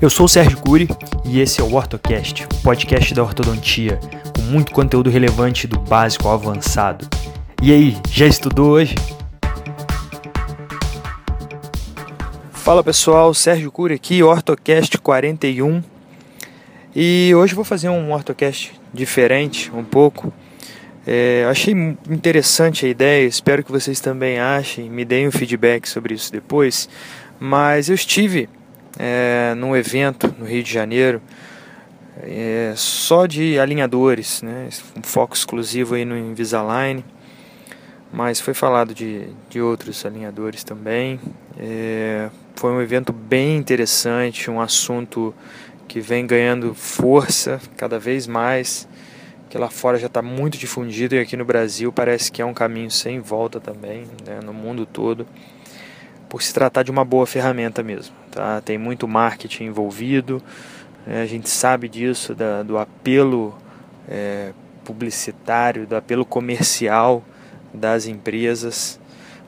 Eu sou o Sérgio Cury e esse é o OrtoCast, o podcast da ortodontia, com muito conteúdo relevante do básico ao avançado. E aí, já estudou hoje? Fala pessoal, Sérgio Cury aqui, OrtoCast 41. E hoje vou fazer um OrtoCast diferente um pouco. É, achei interessante a ideia, espero que vocês também achem, me deem um feedback sobre isso depois. Mas eu estive é, num evento no Rio de Janeiro, é, só de alinhadores, né? um foco exclusivo aí no Invisalign, mas foi falado de, de outros alinhadores também. É, foi um evento bem interessante, um assunto que vem ganhando força cada vez mais, que lá fora já está muito difundido e aqui no Brasil parece que é um caminho sem volta também, né? no mundo todo por se tratar de uma boa ferramenta mesmo. Tá? Tem muito marketing envolvido, né? a gente sabe disso, da, do apelo é, publicitário, do apelo comercial das empresas,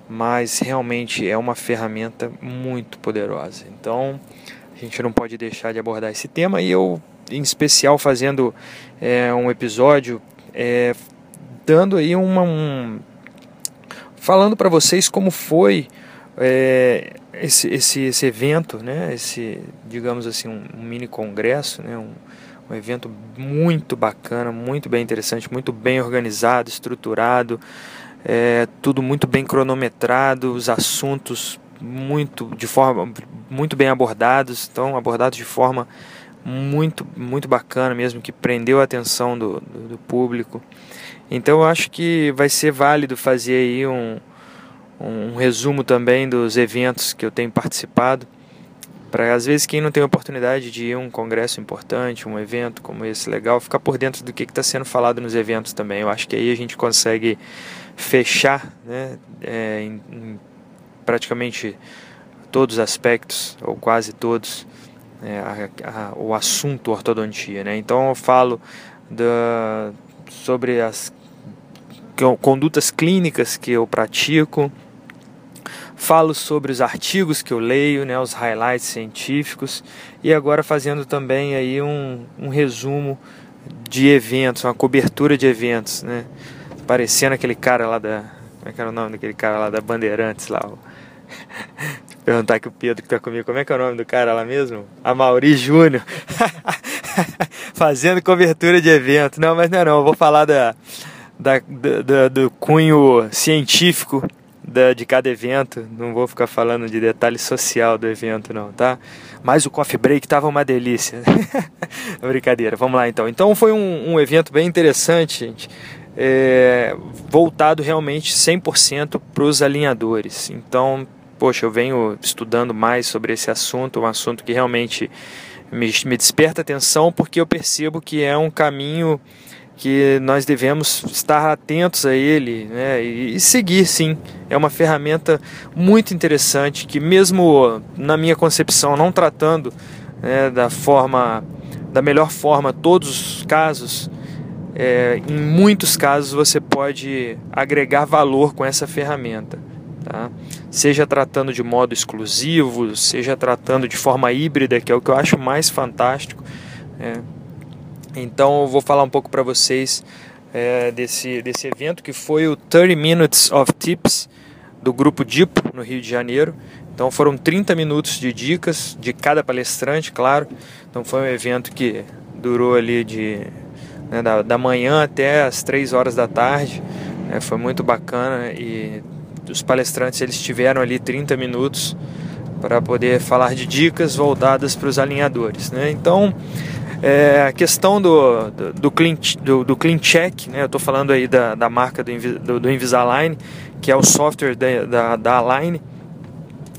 mas realmente é uma ferramenta muito poderosa. Então a gente não pode deixar de abordar esse tema e eu, em especial, fazendo é, um episódio é, dando aí uma. Um, falando para vocês como foi é, esse, esse, esse evento, né, esse, digamos assim, um, um mini congresso, né, um, um evento muito bacana, muito bem interessante, muito bem organizado, estruturado, é, tudo muito bem cronometrado, os assuntos muito de forma muito bem abordados, estão abordados de forma muito muito bacana mesmo que prendeu a atenção do, do, do público. Então eu acho que vai ser válido fazer aí um, um resumo também dos eventos que eu tenho participado. Para às vezes quem não tem oportunidade de ir a um congresso importante, um evento como esse legal, ficar por dentro do que está sendo falado nos eventos também. Eu acho que aí a gente consegue fechar né, é, em, em praticamente todos os aspectos, ou quase todos, é, a, a, o assunto ortodontia. Né? Então eu falo da, sobre as condutas clínicas que eu pratico, falo sobre os artigos que eu leio, né, os highlights científicos e agora fazendo também aí um, um resumo de eventos, uma cobertura de eventos, né, parecendo aquele cara lá da, como é que era o nome daquele cara lá da Bandeirantes lá, o... perguntar aqui o Pedro que tá comigo, como é que é o nome do cara lá mesmo? A Mauri Júnior, fazendo cobertura de evento, não, mas não é não, eu vou falar da, da, da do cunho científico da, de cada evento. Não vou ficar falando de detalhe social do evento, não, tá? Mas o coffee break tava uma delícia. Brincadeira, vamos lá então. Então foi um, um evento bem interessante, gente. É, voltado realmente 100% para os alinhadores. Então, poxa, eu venho estudando mais sobre esse assunto, um assunto que realmente me, me desperta atenção porque eu percebo que é um caminho que nós devemos estar atentos a ele né, e, seguir, sim. É uma ferramenta muito interessante que, mesmo na minha concepção, não tratando né, da forma, da melhor forma todos os casos, é, em muitos casos você pode agregar valor com essa ferramenta. Tá? Seja tratando de modo exclusivo, seja tratando de forma híbrida, que é o que eu acho mais fantástico. É, então eu vou falar um pouco para vocês é, desse, desse evento que foi o 30 Minutes of Tips do grupo DIPO no Rio de Janeiro. Então foram 30 minutos de dicas de cada palestrante, claro. Então foi um evento que durou ali de né, da, da manhã até as 3 horas da tarde. Né, foi muito bacana e os palestrantes eles tiveram ali 30 minutos para poder falar de dicas voltadas para os alinhadores. Né? Então é, a questão do, do, do, clean, do, do clean Check, né? eu estou falando aí da, da marca do, do, do Invisalign, que é o software da, da, da Align,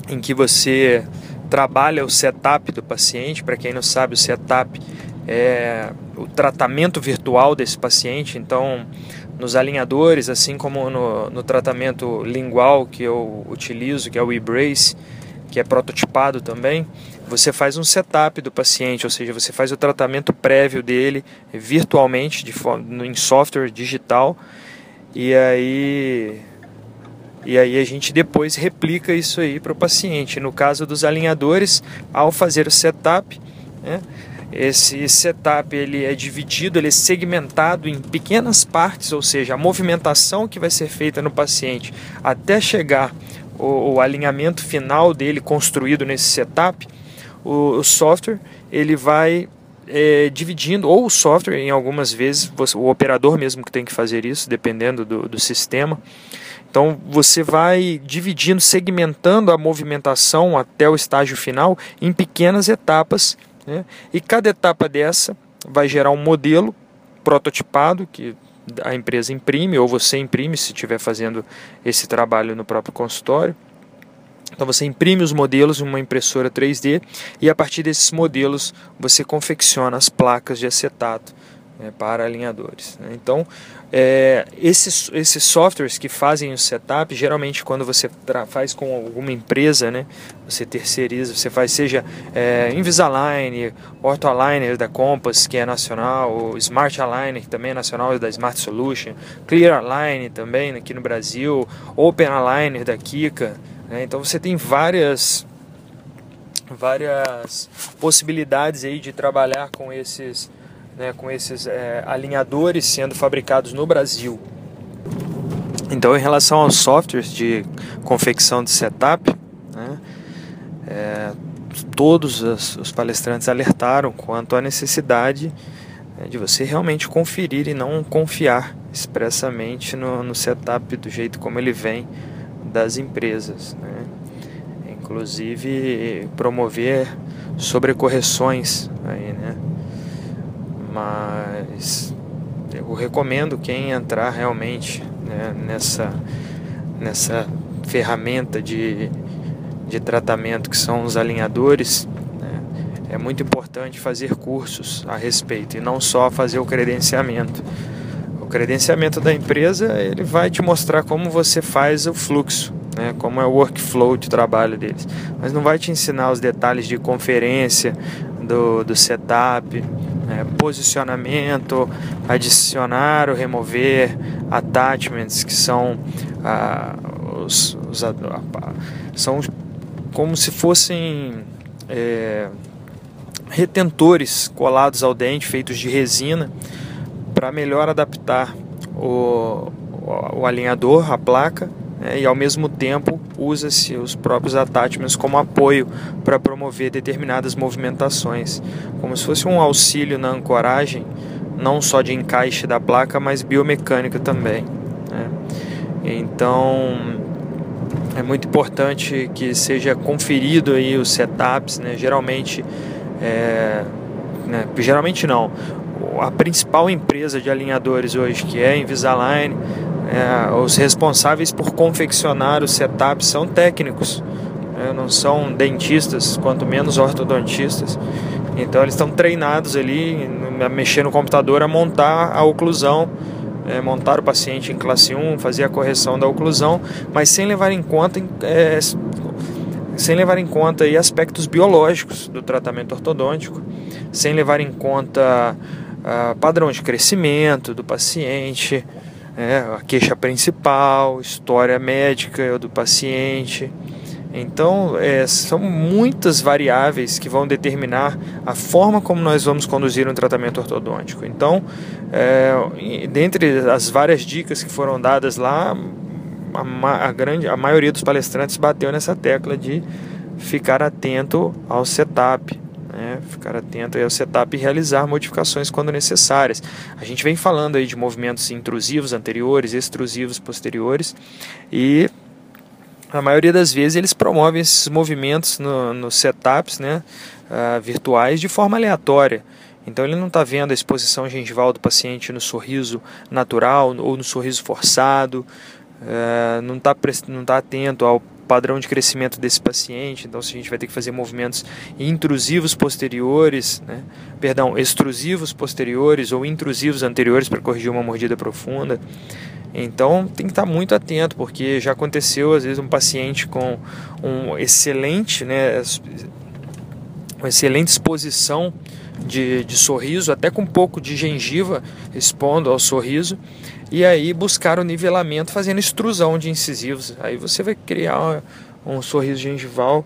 em que você trabalha o setup do paciente. Para quem não sabe, o setup é o tratamento virtual desse paciente. Então, nos alinhadores, assim como no, no tratamento lingual que eu utilizo, que é o e-brace, que é prototipado também, você faz um setup do paciente, ou seja, você faz o tratamento prévio dele virtualmente, de em software digital, e aí, e aí a gente depois replica isso aí para o paciente. No caso dos alinhadores, ao fazer o setup, Né? Esse setup ele é dividido, ele é segmentado em pequenas partes, ou seja, a movimentação que vai ser feita no paciente até chegar o, o alinhamento final dele construído nesse setup, o, o software ele vai é, dividindo, ou o software, em algumas vezes, você, o operador mesmo que tem que fazer isso, dependendo do, do sistema. Então você vai dividindo, segmentando a movimentação até o estágio final em pequenas etapas né? E cada etapa dessa vai gerar um modelo prototipado que a empresa imprime ou você imprime se estiver fazendo esse trabalho no próprio consultório. Então você imprime os modelos em uma impressora 3D e a partir desses modelos você confecciona as placas de acetato né, para alinhadores. Né? Então, é, esses, esses softwares que fazem o setup, geralmente quando você faz com alguma empresa, né, você terceiriza, você faz seja é, Invisalign, Orthoaligner da Compass, que é nacional, o Smart Aligner, que também é nacional, da Smart Solution, Clear Align também aqui no Brasil, Open Aligner da Kika. Né, então você tem várias várias possibilidades aí de trabalhar com esses né, com esses é, alinhadores sendo fabricados no Brasil. Então, em relação aos softwares de confecção de setup, né, é, todos os, os, palestrantes alertaram quanto à necessidade né, de você realmente conferir e não confiar expressamente no, no, setup do jeito como ele vem das empresas. Né. Inclusive, promover sobrecorreções aí, né? mas eu recomendo quem entrar realmente né, nessa, nessa ferramenta de, de tratamento que são os alinhadores. Né, é muito importante fazer cursos a respeito e não só fazer o credenciamento. Credenciamento da empresa ele vai te mostrar como você faz o fluxo, né, como é o workflow de trabalho deles, mas não vai te ensinar os detalhes de conferência, do, do setup, né, posicionamento, adicionar ou remover attachments que são ah, os, os são como se fossem é, retentores colados ao dente feitos de resina para melhor adaptar o, o, o alinhador, a placa né, e ao mesmo tempo usa-se os próprios attachments como apoio para promover determinadas movimentações, como se fosse um auxílio na ancoragem, não só de encaixe da placa, mas biomecânica também. Né. Então é muito importante que seja conferido aí os setups, né? geralmente é, né? geralmente não a principal empresa de alinhadores hoje que é a Invisalign é, os responsáveis por confeccionar o setup são técnicos, né, não são dentistas, quanto menos ortodontistas. Então eles estão treinados ali a mexer no computador, a montar a oclusão, é, montar o paciente em classe 1, fazer a correção da oclusão, mas sem levar em conta é, sem levar em conta aí aspectos biológicos do tratamento ortodôntico, sem levar em conta padrão de crescimento do paciente, é, a queixa principal, história médica do paciente. Então, é, são muitas variáveis que vão determinar a forma como nós vamos conduzir um tratamento ortodôntico. Então, é, dentre as várias dicas que foram dadas lá, a, a, grande, a maioria dos palestrantes bateu nessa tecla de ficar atento ao setup, né? ficar atento ao setup e realizar modificações quando necessárias. A gente vem falando aí de movimentos intrusivos anteriores, extrusivos posteriores e a maioria das vezes eles promovem esses movimentos nos no setups né, uh, virtuais de forma aleatória. Então ele não está vendo a exposição gengival do paciente no sorriso natural ou no sorriso forçado, uh, não está não tá atento ao padrão de crescimento desse paciente, então se a gente vai ter que fazer movimentos intrusivos posteriores, né? perdão, extrusivos posteriores ou intrusivos anteriores para corrigir uma mordida profunda. Então tem que estar muito atento, porque já aconteceu às vezes um paciente com um excelente, né, excelente exposição de, de sorriso, até com um pouco de gengiva expondo ao sorriso, e aí buscar o nivelamento fazendo extrusão de incisivos. Aí você vai criar um sorriso gengival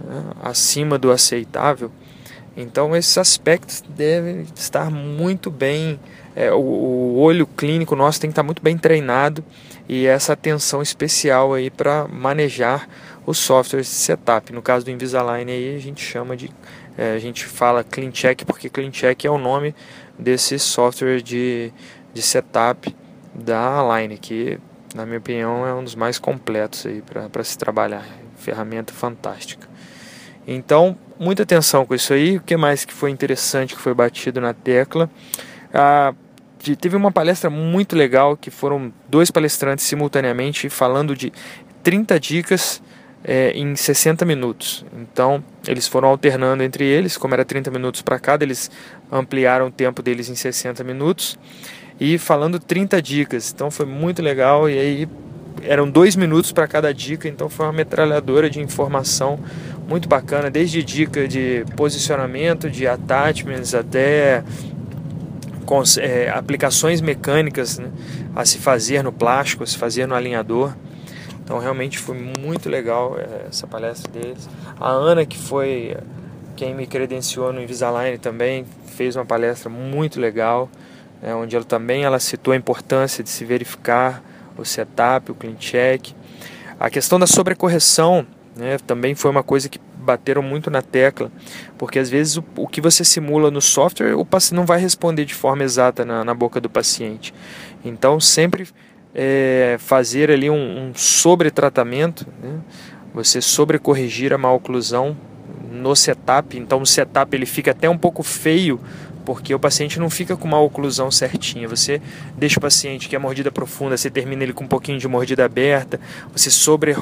né, acima do aceitável Então esses aspectos devem estar muito bem, é, o, o, olho clínico nosso tem que estar muito bem treinado e essa atenção especial aí para manejar os softwares de setup. No caso do Invisalign aí a gente chama de, é, a gente fala Clean Check porque Clean Check é o nome desse software de, de setup da Align que na minha opinião é um dos mais completos aí para se trabalhar, ferramenta fantástica. Então, muita atenção com isso aí. O que mais que foi interessante que foi batido na tecla? Ah, teve uma palestra muito legal que foram dois palestrantes simultaneamente falando de 30 dicas é, em 60 minutos. Então, eles foram alternando entre eles, como era 30 minutos para cada, eles ampliaram o tempo deles em 60 minutos e falando 30 dicas. Então, foi muito legal e aí eram dois minutos para cada dica, então foi uma metralhadora de informação muito bacana, desde dica de posicionamento, de attachments até é, aplicações mecânicas né, a se fazer no plástico, a se fazer no alinhador. Então realmente foi muito legal é, essa palestra deles. A Ana, que foi quem me credenciou no Invisalign também, fez uma palestra muito legal, é, onde ela também ela citou a importância de se verificar o setup, o clean check. A questão da sobrecorreção né, também foi uma coisa que bateram muito na tecla, porque às vezes o, o que você simula no software, o paciente não vai responder de forma exata na, na boca do paciente. Então, sempre é, fazer ali um, um sobretratamento, né, você sobrecorrigir a maloclusão no setup, então o setup ele fica até um pouco feio porque o paciente não fica com uma oclusão certinha. Você deixa o paciente que é mordida profunda, você termina ele com um pouquinho de mordida aberta, você sobre,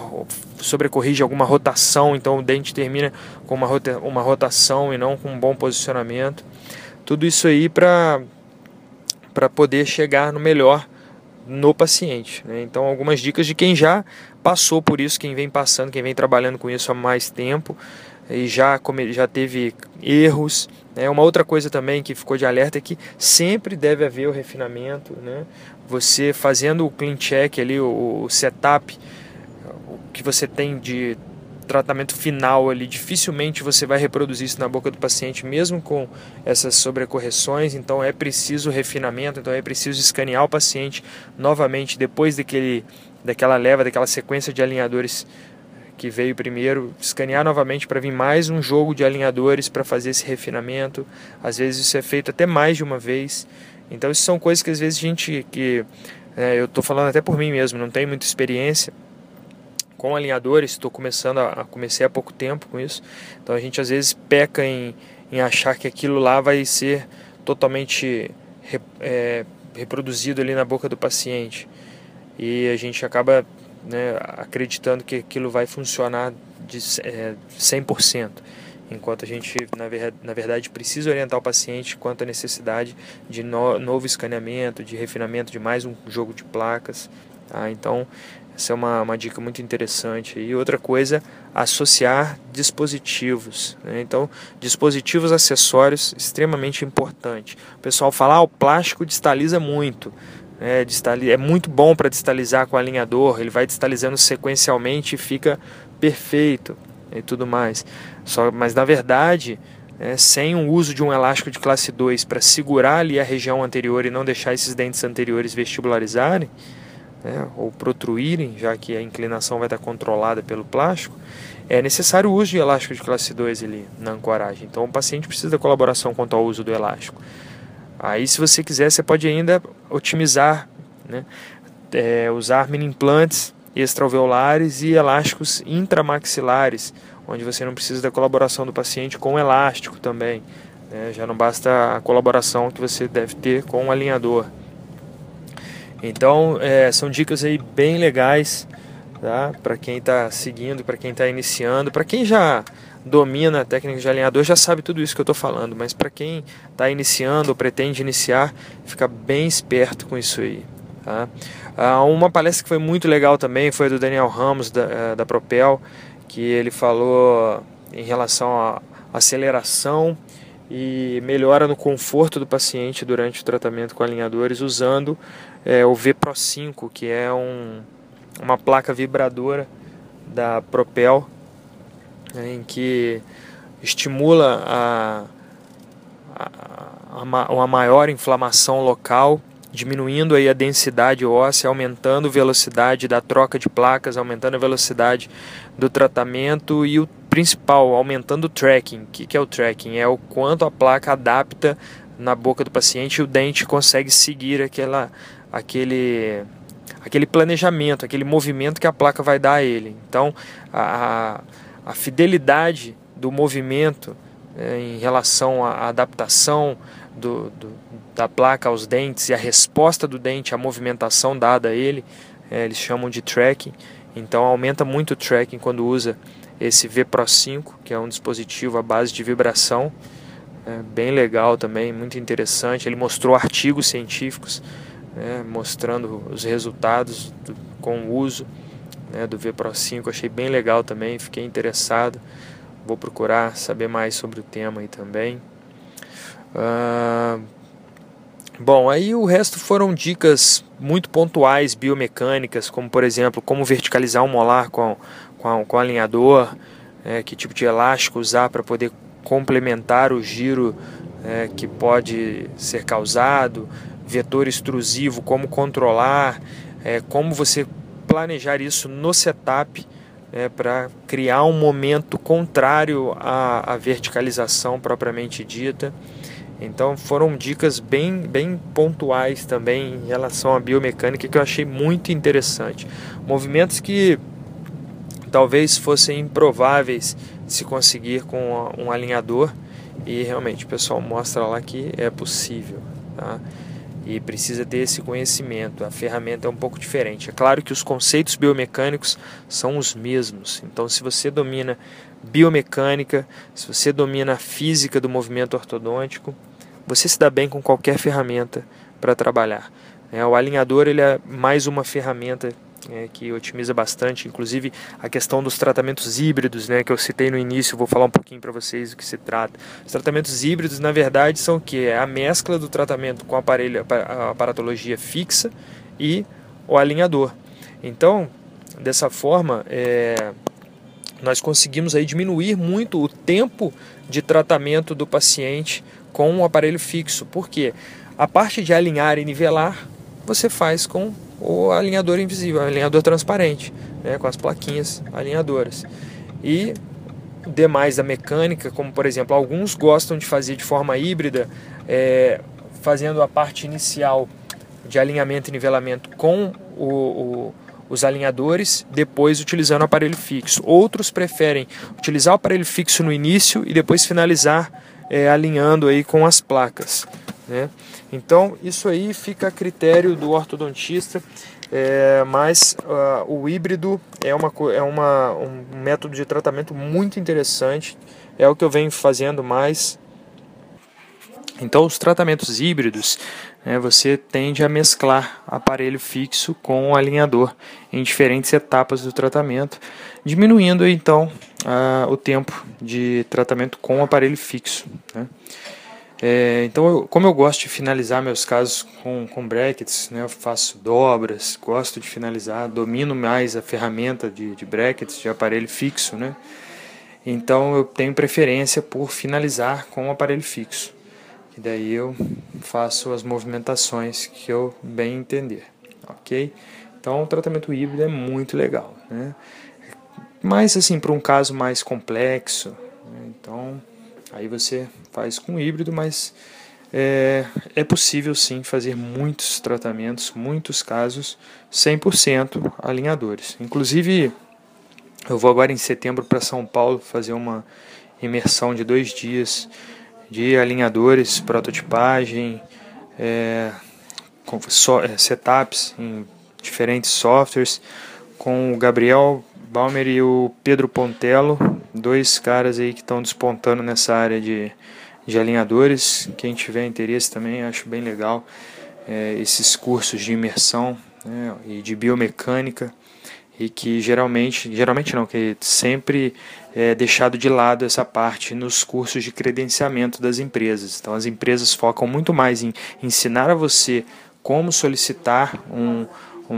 sobrecorrige alguma rotação, então o dente termina com uma, rota, uma rotação e não com um bom posicionamento. Tudo isso aí para poder chegar no melhor no paciente. Né? Então, algumas dicas de quem já passou por isso, quem vem passando, quem vem trabalhando com isso há mais tempo e já, já teve erros. Né? Uma outra coisa também que ficou de alerta é que sempre deve haver o refinamento. Né? Você fazendo o clean check ali, o, o setup, que você tem de tratamento final ali, dificilmente você vai reproduzir isso na boca do paciente, mesmo com essas sobrecorreções. Então é preciso refinamento, então é preciso escanear o paciente novamente depois daquele, daquela leva, daquela sequência de alinhadores que veio primeiro, escanear novamente para vir mais um jogo de alinhadores para fazer esse refinamento. Às vezes isso é feito até mais de uma vez. Então isso são coisas que às vezes a gente que é, eu estou falando até por mim mesmo, não tenho muita experiência com alinhadores, estou começando a, comecei há pouco tempo com isso. Então a gente às vezes peca em, em achar que aquilo lá vai ser totalmente é, reproduzido ali na boca do paciente e a gente acaba né, acreditando que aquilo vai funcionar de é, 100%, enquanto a gente, na, na verdade, precisa orientar o paciente quanto à necessidade de no, novo escaneamento, de refinamento de mais um jogo de placas. Tá? Então, essa é uma, uma dica muito interessante. E outra coisa, associar dispositivos. Né? Então, dispositivos acessórios, extremamente importante. O pessoal fala, ah, o plástico distaliza muito. É, é muito bom para distalizar com alinhador, ele vai distalizando sequencialmente e fica perfeito e tudo mais. Só, mas na verdade, é, sem o uso de um elástico de classe 2 para segurar ali a região anterior e não deixar esses dentes anteriores vestibularizarem, né, ou protruírem, já que a inclinação vai estar controlada pelo plástico, é necessário o uso de elástico de classe 2 ali na ancoragem. Então o paciente precisa da colaboração quanto ao uso do elástico. Aí, se você quiser, você pode ainda otimizar, né? É, usar mini implantes extraalveolares e elásticos intramaxilares, onde você não precisa da colaboração do paciente com elástico também. Né? Já não basta a colaboração que você deve ter com o alinhador. Então, é, são dicas aí bem legais tá? para quem está seguindo, para quem está iniciando, para quem já domina a técnica de alinhador já sabe tudo isso que eu estou falando, mas para quem está iniciando ou pretende iniciar, fica bem esperto com isso aí. Tá? Ah, uma palestra que foi muito legal também foi do Daniel Ramos, da, eh, da Propel, que ele falou em relação à aceleração e melhora no conforto do paciente durante o tratamento com alinhadores usando é, o Pro 5, que é um, uma placa vibradora da Propel em que estimula a, uma maior inflamação local, diminuindo aí a densidade óssea, aumentando a velocidade da troca de placas, aumentando a velocidade do tratamento e o principal, aumentando o tracking. O que, que é o tracking? É o quanto a placa adapta na boca do paciente e o dente consegue seguir aquela, aquele, aquele planejamento, aquele movimento que a placa vai dar a ele. Então, a, a fidelidade do movimento é, em relação à adaptação do, do, da placa aos dentes e a resposta do dente à movimentação dada a ele, é, eles chamam de tracking. Então aumenta muito o tracking quando usa esse V Pro 5, que é um dispositivo à base de vibração, é, bem legal também, muito interessante. Ele mostrou artigos científicos né, mostrando os resultados do, com o uso né, do V Pro 5, achei bem legal também, fiquei interessado. Vou procurar saber mais sobre o tema aí também. Uh, bom, aí o resto foram dicas muito pontuais biomecânicas, como por exemplo, como verticalizar um molar com, com, com alinhador, é, que tipo de elástico usar para poder complementar o giro é, que pode ser causado, vetor extrusivo, como controlar, é, como você planejar isso no setup é, para criar um momento contrário à, à, verticalização propriamente dita. Então foram dicas bem, bem pontuais também em relação à biomecânica que eu achei muito interessante. Movimentos que talvez fossem improváveis de se conseguir com um alinhador e realmente o pessoal mostra lá que é possível. Tá? e precisa ter esse conhecimento. A ferramenta é um pouco diferente. É claro que os conceitos biomecânicos são os mesmos. Então, se você domina biomecânica, se você domina a física do movimento ortodôntico, você se dá bem com qualquer ferramenta para trabalhar. É, o alinhador ele é mais uma ferramenta é, que otimiza bastante, inclusive a questão dos tratamentos híbridos, né, que eu citei no início, vou falar um pouquinho para vocês do que se trata. Os tratamentos híbridos, na verdade, são o que? É a mescla do tratamento com aparelho, a aparatologia fixa e o alinhador. Então, dessa forma, é, nós conseguimos aí diminuir muito o tempo de tratamento do paciente com o aparelho fixo. Por quê? A parte de alinhar e nivelar você faz com o alinhador invisível, alinhador transparente, né, com as plaquinhas alinhadoras. E demais da mecânica, como por exemplo, alguns gostam de fazer de forma híbrida, é, fazendo a parte inicial de alinhamento e nivelamento com o, o, os alinhadores, depois utilizando o aparelho fixo. Outros preferem utilizar o aparelho fixo no início e depois finalizar é, alinhando aí com as placas. Né? Então, isso aí fica a critério do ortodontista, é, mas uh, o híbrido é, uma, é uma, um método de tratamento muito interessante, é o que eu venho fazendo mais. Então, os tratamentos híbridos, né, você tende a mesclar aparelho fixo com alinhador em diferentes etapas do tratamento, diminuindo então o tempo de tratamento com o aparelho fixo. Né? É, então, eu, como eu gosto de finalizar meus casos com, com brackets, né, eu faço dobras, gosto de finalizar, domino mais a ferramenta de, de brackets, de aparelho fixo, né? Então eu tenho preferência por finalizar com o aparelho fixo. E daí eu faço as movimentações que eu bem entender, ok? Então o tratamento híbrido é muito legal, né? Mas assim, para um caso mais complexo, né? então Aí você faz com híbrido, mas é, é possível sim fazer muitos tratamentos, muitos casos 100% alinhadores. Inclusive, eu vou agora em setembro para São Paulo fazer uma imersão de dois dias de alinhadores, prototipagem, é, é, setups em diferentes softwares, com o Gabriel Balmer e o Pedro Pontello, dois caras aí que estão despontando nessa área de, de alinhadores. Quem tiver interesse também, acho bem legal é, esses cursos de imersão né, e de biomecânica e que geralmente, geralmente não, que sempre é deixado de lado essa parte nos cursos de credenciamento das empresas. Então as empresas focam muito mais em ensinar a você como solicitar um um,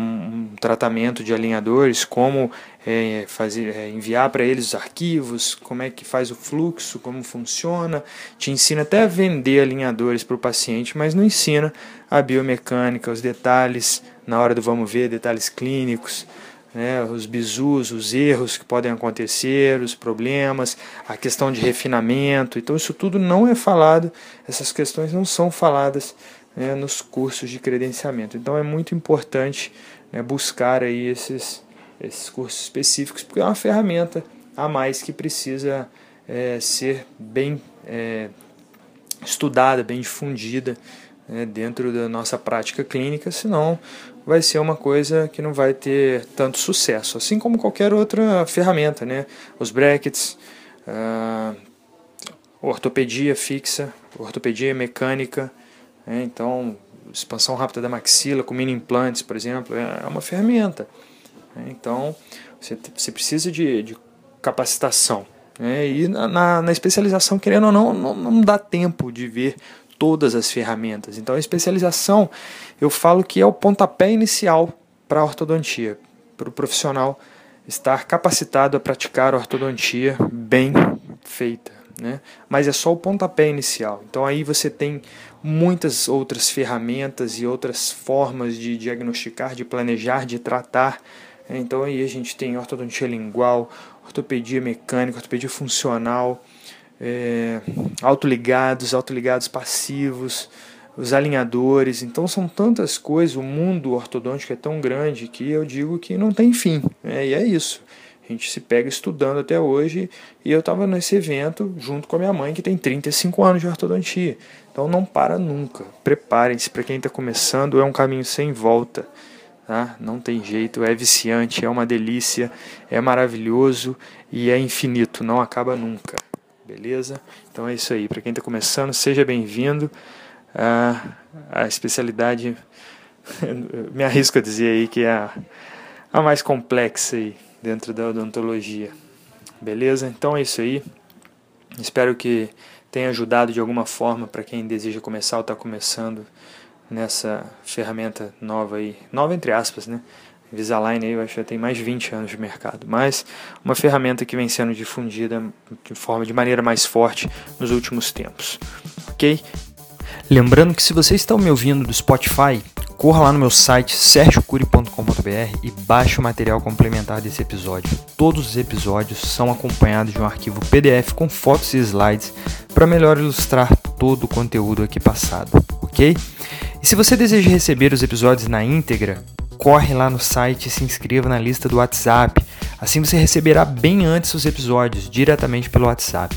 um tratamento de alinhadores, como é, fazer, é, enviar para eles os arquivos, como é que faz o fluxo, como funciona. Te ensina até a vender alinhadores para o paciente, mas não ensina a biomecânica, os detalhes na hora do vamos ver, detalhes clínicos. Né, os bizus, os erros que podem acontecer, os problemas, a questão de refinamento. Então, isso tudo não é falado, essas questões não são faladas né, nos cursos de credenciamento. Então, é muito importante né, buscar aí esses, esses cursos específicos, porque é uma ferramenta a mais que precisa é, ser bem é, estudada, bem difundida né, dentro da nossa prática clínica, senão vai ser uma coisa que não vai ter tanto sucesso, assim como qualquer outra ferramenta, né? Os brackets, uh, ortopedia fixa, ortopedia mecânica, né? então expansão rápida da maxila com mini implantes, por exemplo, é uma ferramenta. Né? Então, você, você precisa de, de capacitação. Né? E na, na, na, especialização, querendo ou não, não, não dá tempo de ver todas as ferramentas. Então, a especialização, eu falo que é o pontapé inicial para a ortodontia, para o profissional estar capacitado a praticar a ortodontia bem feita. Né? Mas é só o pontapé inicial. Então aí você tem muitas outras ferramentas e outras formas de diagnosticar, de planejar, de tratar. Então aí a gente tem ortodontia lingual, ortopedia mecânica, ortopedia funcional, é, autoligados, autoligados passivos, os alinhadores. Então são tantas coisas, o mundo ortodôntico é tão grande que eu digo que não tem fim. Né? E é isso. A gente se pega estudando até hoje e eu estava nesse evento junto com a minha mãe que tem 35 anos de ortodontia. Então não para nunca. Preparem-se para quem está começando, é um caminho sem volta. Tá? Não tem jeito, é viciante, é uma delícia, é maravilhoso e é infinito, não acaba nunca. Beleza? Então é isso aí. Para quem está começando, seja bem-vindo. A, a especialidade, me arrisco a dizer aí que é a, a mais complexa aí dentro da odontologia. Beleza? Então é isso aí. Espero que tenha ajudado de alguma forma para quem deseja começar ou está começando nessa ferramenta nova aí. Nova entre aspas, né? Invisalign aí, eu acho que tem mais de 20 anos de mercado, mas uma ferramenta que vem sendo difundida de forma de maneira mais forte nos últimos tempos. OK? Lembrando que se você está me ouvindo do Spotify, corra lá no meu site sergiocuri.com.br e baixe o material complementar desse episódio. Todos os episódios são acompanhados de um arquivo PDF com fotos e slides para melhor ilustrar todo o conteúdo aqui passado, ok? E se você deseja receber os episódios na íntegra, corre lá no site e se inscreva na lista do WhatsApp. Assim você receberá bem antes os episódios, diretamente pelo WhatsApp.